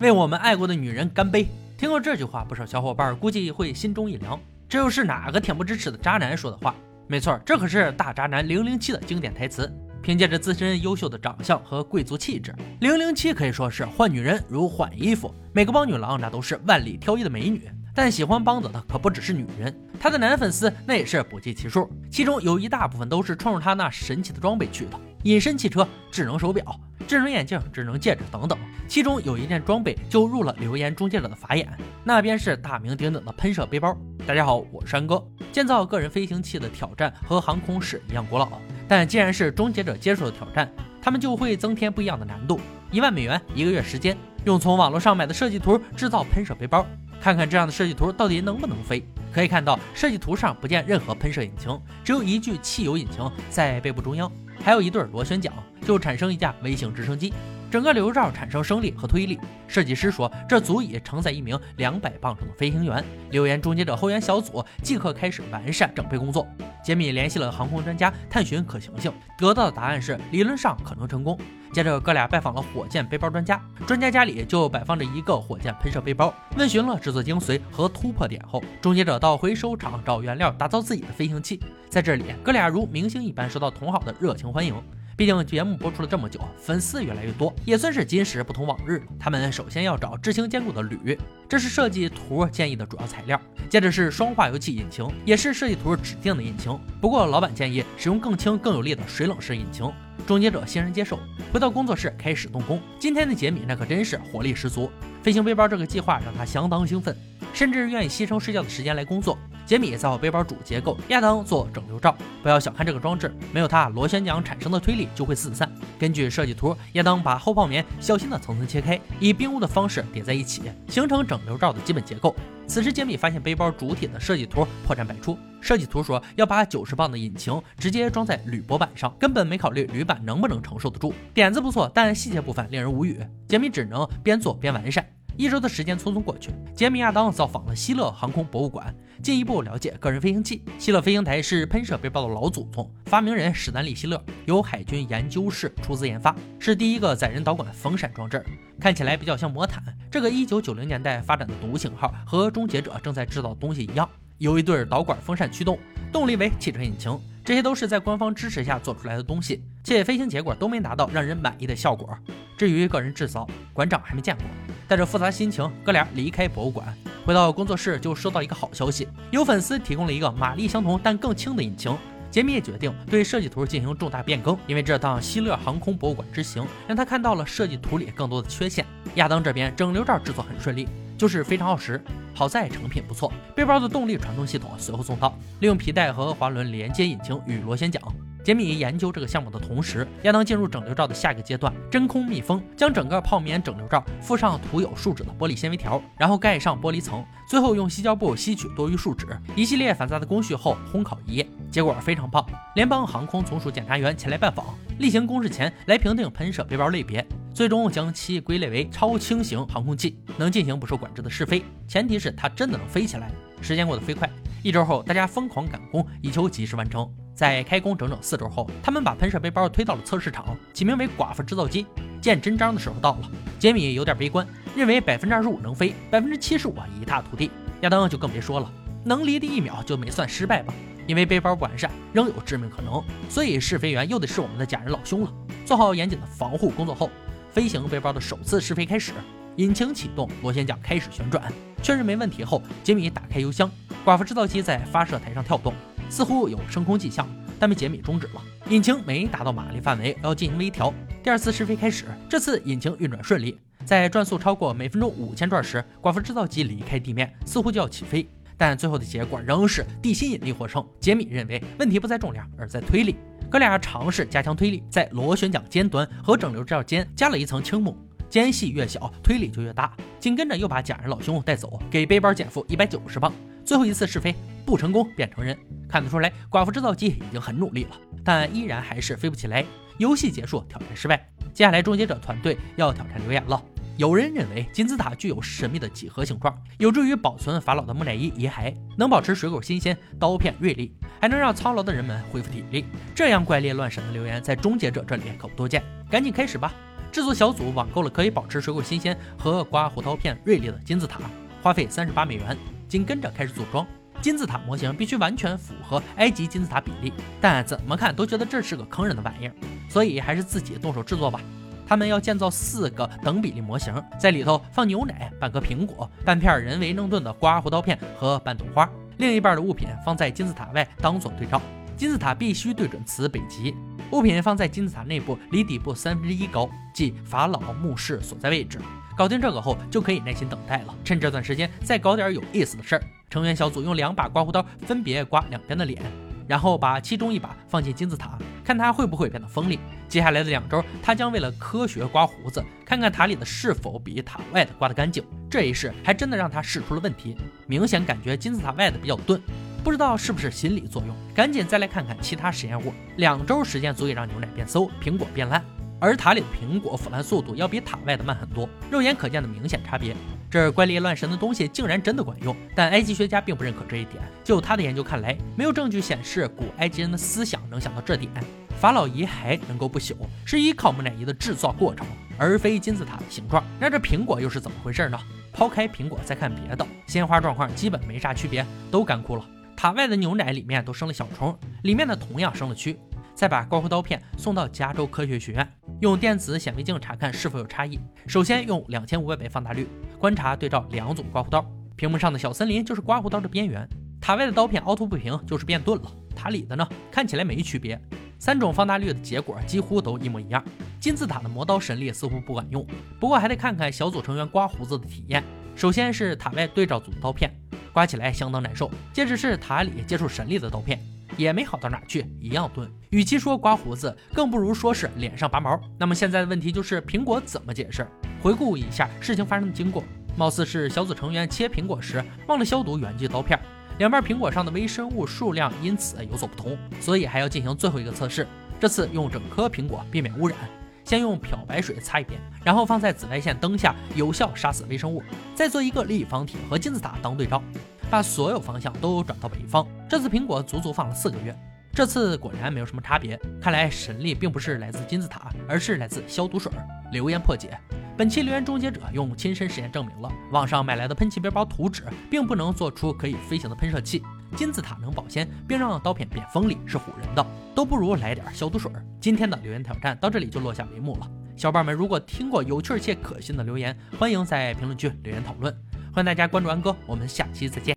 为我们爱过的女人干杯！听过这句话，不少小伙伴估计会心中一凉。这又是哪个恬不知耻的渣男说的话？没错，这可是大渣男零零七的经典台词。凭借着自身优秀的长相和贵族气质，零零七可以说是换女人如换衣服。每个帮女郎那都是万里挑一的美女，但喜欢帮子的可不只是女人，他的男粉丝那也是不计其数。其中有一大部分都是冲着他那神奇的装备去的：隐身汽车、智能手表。智能眼镜、智能戒指等等，其中有一件装备就入了留言终结者的法眼，那便是大名鼎鼎的喷射背包。大家好，我是山哥。建造个人飞行器的挑战和航空史一样古老，但既然是终结者接受的挑战，他们就会增添不一样的难度。一万美元，一个月时间，用从网络上买的设计图制造喷射背包，看看这样的设计图到底能不能飞。可以看到，设计图上不见任何喷射引擎，只有一具汽油引擎在背部中央。还有一对螺旋桨，就产生一架微型直升机，整个流罩产生升力和推力。设计师说，这足以承载一名两百磅重的飞行员。留言终结者后援小组即刻开始完善整备工作。杰米联系了航空专家，探寻可行性，得到的答案是理论上可能成功。接着，哥俩拜访了火箭背包专家，专家家里就摆放着一个火箭喷射背包。问询了制作精髓和突破点后，终结者到回收厂找原料，打造自己的飞行器。在这里，哥俩如明星一般受到同好的热情欢迎。毕竟节目播出了这么久，粉丝越来越多，也算是今时不同往日。他们首先要找智行坚固的铝，这是设计图建议的主要材料。接着是双化油器引擎，也是设计图指定的引擎。不过老板建议使用更轻更有力的水冷式引擎。终结者欣然接受，回到工作室开始动工。今天的杰米那可真是活力十足，飞行背包这个计划让他相当兴奋，甚至愿意牺牲睡觉的时间来工作。杰米造背包主结构，亚当做整流罩。不要小看这个装置，没有它，螺旋桨产生的推力就会四散。根据设计图，亚当把厚泡棉小心的层层切开，以冰屋的方式叠在一起，形成整流罩的基本结构。此时，杰米发现背包主体的设计图破绽百出。设计图说要把九十磅的引擎直接装在铝箔板上，根本没考虑铝板能不能承受得住。点子不错，但细节部分令人无语。杰米只能边做边完善。一周的时间匆匆过去，杰米亚当造访了希勒航空博物馆，进一步了解个人飞行器。希勒飞行台是喷射背包的老祖宗，发明人史丹利·希勒由海军研究室出资研发，是第一个载人导管风扇装置，看起来比较像魔毯。这个一九九零年代发展的独型号和终结者正在制造的东西一样，有一对导管风扇驱动，动力为汽车引擎。这些都是在官方支持下做出来的东西，且飞行结果都没达到让人满意的效果。至于个人制造，馆长还没见过。带着复杂心情，哥俩离开博物馆，回到工作室就收到一个好消息：有粉丝提供了一个马力相同但更轻的引擎。杰米也决定对设计图进行重大变更，因为这趟希勒航空博物馆之行让他看到了设计图里更多的缺陷。亚当这边整流罩制作很顺利，就是非常耗时，好在成品不错。背包的动力传动系统随后送到，利用皮带和滑轮连接引擎与螺旋桨。杰米研究这个项目的同时，亚当进入整流罩的下一个阶段——真空密封，将整个泡棉整流罩附上涂有树脂的玻璃纤维条，然后盖上玻璃层，最后用吸胶布吸取多余树脂。一系列繁杂的工序后，烘烤一夜，结果非常棒。联邦航空总署检查员前来拜访，例行公事前来评定喷射背包类别，最终将其归类为超轻型航空器，能进行不受管制的试飞，前提是它真的能飞起来。时间过得飞快，一周后，大家疯狂赶工，以求及时完成。在开工整整四周后，他们把喷射背包推到了测试场，起名为“寡妇制造机”。见真章的时候到了，杰米有点悲观，认为百分之二十五能飞，百分之七十五一塌涂地。亚当就更别说了，能离地一秒就没算失败吧？因为背包不完善，仍有致命可能，所以试飞员又得是我们的假人老兄了。做好严谨的防护工作后，飞行背包的首次试飞开始，引擎启动，螺旋桨开始旋转，确认没问题后，杰米打开油箱，寡妇制造机在发射台上跳动。似乎有升空迹象，但被杰米终止了。引擎没达到马力范围，要进行微调。第二次试飞开始，这次引擎运转顺利，在转速超过每分钟五千转时，寡妇制造机离开地面，似乎就要起飞。但最后的结果仍是地心引力获胜。杰米认为问题不在重量，而在推力。哥俩尝试加强推力，在螺旋桨尖端和整流罩间加了一层青木，间隙越小，推力就越大。紧跟着又把假人老兄带走，给背包减负一百九十磅。最后一次试飞不成功，变成人。看得出来，寡妇制造机已经很努力了，但依然还是飞不起来。游戏结束，挑战失败。接下来，终结者团队要挑战留言了。有人认为金字塔具有神秘的几何形状，有助于保存法老的木乃伊遗骸，能保持水果新鲜、刀片锐利，还能让操劳的人们恢复体力。这样怪力乱神的留言，在终结者这里可不多见。赶紧开始吧！制作小组网购了可以保持水果新鲜和刮胡刀片锐利的金字塔，花费三十八美元。紧跟着开始组装金字塔模型，必须完全符合埃及金字塔比例，但怎么看都觉得这是个坑人的玩意儿，所以还是自己动手制作吧。他们要建造四个等比例模型，在里头放牛奶、半颗苹果、半片人为能炖的刮胡刀片和半朵花，另一半的物品放在金字塔外当做对照。金字塔必须对准此北极。物品放在金字塔内部，离底部三分之一高，即法老墓室所在位置。搞定这个后，就可以耐心等待了。趁这段时间，再搞点有意思的事儿。成员小组用两把刮胡刀分别刮两边的脸，然后把其中一把放进金字塔，看它会不会变得锋利。接下来的两周，他将为了科学刮胡子，看看塔里的是否比塔外的刮得干净。这一试还真的让他试出了问题，明显感觉金字塔外的比较钝。不知道是不是心理作用，赶紧再来看看其他实验物。两周时间足以让牛奶变馊，苹果变烂，而塔里的苹果腐烂速度要比塔外的慢很多，肉眼可见的明显差别。这怪力乱神的东西竟然真的管用，但埃及学家并不认可这一点。就他的研究看来，没有证据显示古埃及人的思想能想到这点。法老遗骸能够不朽，是依靠木乃伊的制造过程，而非金字塔的形状。那这苹果又是怎么回事呢？抛开苹果再看别的，鲜花状况基本没啥区别，都干枯了。塔外的牛奶里面都生了小虫，里面的同样生了蛆。再把刮胡刀片送到加州科学学院，用电子显微镜查看是否有差异。首先用两千五百倍放大率观察对照两种刮胡刀，屏幕上的小森林就是刮胡刀的边缘，塔外的刀片凹凸不平就是变钝了，塔里的呢看起来没区别。三种放大率的结果几乎都一模一样。金字塔的磨刀神力似乎不管用，不过还得看看小组成员刮胡子的体验。首先是塔外对照组的刀片。刮起来相当难受。接着是塔里接触神力的刀片，也没好到哪去，一样钝。与其说刮胡子，更不如说是脸上拔毛。那么现在的问题就是苹果怎么解释？回顾一下事情发生的经过，貌似是小组成员切苹果时忘了消毒原剂刀片，两半苹果上的微生物数量因此有所不同，所以还要进行最后一个测试。这次用整颗苹果避免污染。先用漂白水擦一遍，然后放在紫外线灯下，有效杀死微生物。再做一个立方体和金字塔当对照，把所有方向都转到北方。这次苹果足足放了四个月，这次果然没有什么差别。看来神力并不是来自金字塔，而是来自消毒水。留言破解。本期留言终结者用亲身实验证明了，网上买来的喷气背包图纸并不能做出可以飞行的喷射器。金字塔能保鲜并让刀片变锋利是唬人的，都不如来点消毒水。今天的留言挑战到这里就落下帷幕了。小伙伴们如果听过有趣且可信的留言，欢迎在评论区留言讨论。欢迎大家关注安哥，我们下期再见。